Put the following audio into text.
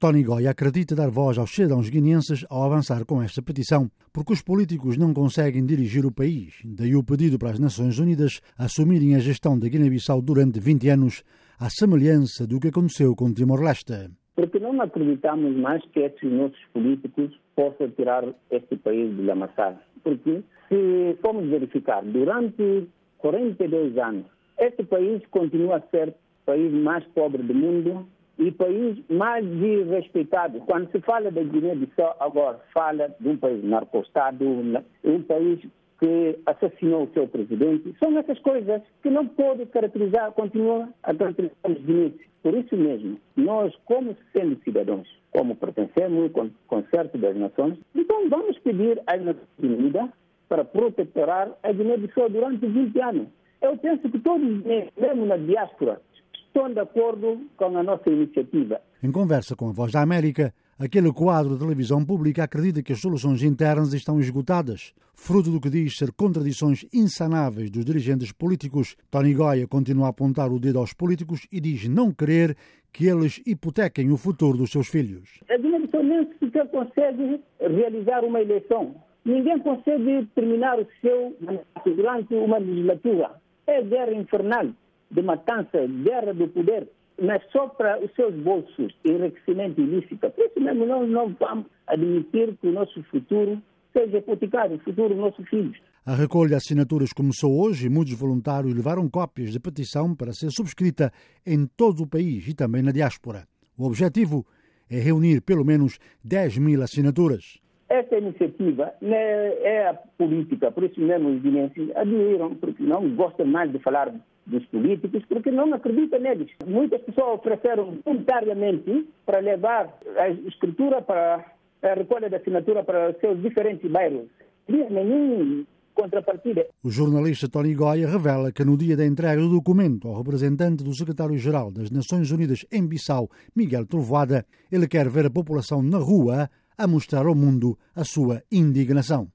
Tony Goya acredita dar voz aos cidadãos guineenses ao avançar com esta petição, porque os políticos não conseguem dirigir o país. Daí o pedido para as Nações Unidas assumirem a gestão da Guiné-Bissau durante 20 anos, à semelhança do que aconteceu com Timor-Leste. Porque não acreditamos mais que esses nossos políticos possam tirar este país de lamaçal. Porque se formos verificar, durante 42 anos, este país continua a ser o país mais pobre do mundo, e país mais desrespeitado. Quando se fala da Guiné-Bissau, agora fala de um país narcostado, um país que assassinou o seu presidente. São essas coisas que não pode caracterizar, continua a caracterizar os guineenses. Por isso mesmo, nós, como sendo cidadãos, como pertencemos ao concerto das nações, então vamos pedir às Nações Unidas para protetorar a Guiné-Bissau durante 20 anos. Eu penso que todos, mesmo na diáspora, estão de acordo com a nossa iniciativa. Em conversa com a Voz da América, aquele quadro de televisão pública acredita que as soluções internas estão esgotadas, fruto do que diz ser contradições insanáveis dos dirigentes políticos. Tony Goya continua a apontar o dedo aos políticos e diz não querer que eles hipotequem o futuro dos seus filhos. A Guiné-Bissau sequer consegue realizar uma eleição. Ninguém consegue terminar o seu mandato durante uma legislatura. É guerra infernal de matança, guerra do poder, mas só para os seus bolsos, enriquecimento ilícito. Por isso mesmo nós não vamos admitir que o nosso futuro seja hipotecado, o futuro dos nossos filhos. A recolha de assinaturas começou hoje e muitos voluntários levaram cópias de petição para ser subscrita em todo o país e também na diáspora. O objetivo é reunir pelo menos 10 mil assinaturas. Esta iniciativa né, é a política, por isso mesmo os guineenses admiram, porque não gostam mais de falar dos políticos, porque não acreditam neles. Muitas pessoas ofereceram voluntariamente para levar a escritura para a recolha da assinatura para seus diferentes bairros. Não nenhum contrapartida. O jornalista Tony Goya revela que no dia da entrega do documento ao representante do secretário-geral das Nações Unidas em Bissau, Miguel Trovoada, ele quer ver a população na rua a mostrar ao mundo a sua indignação.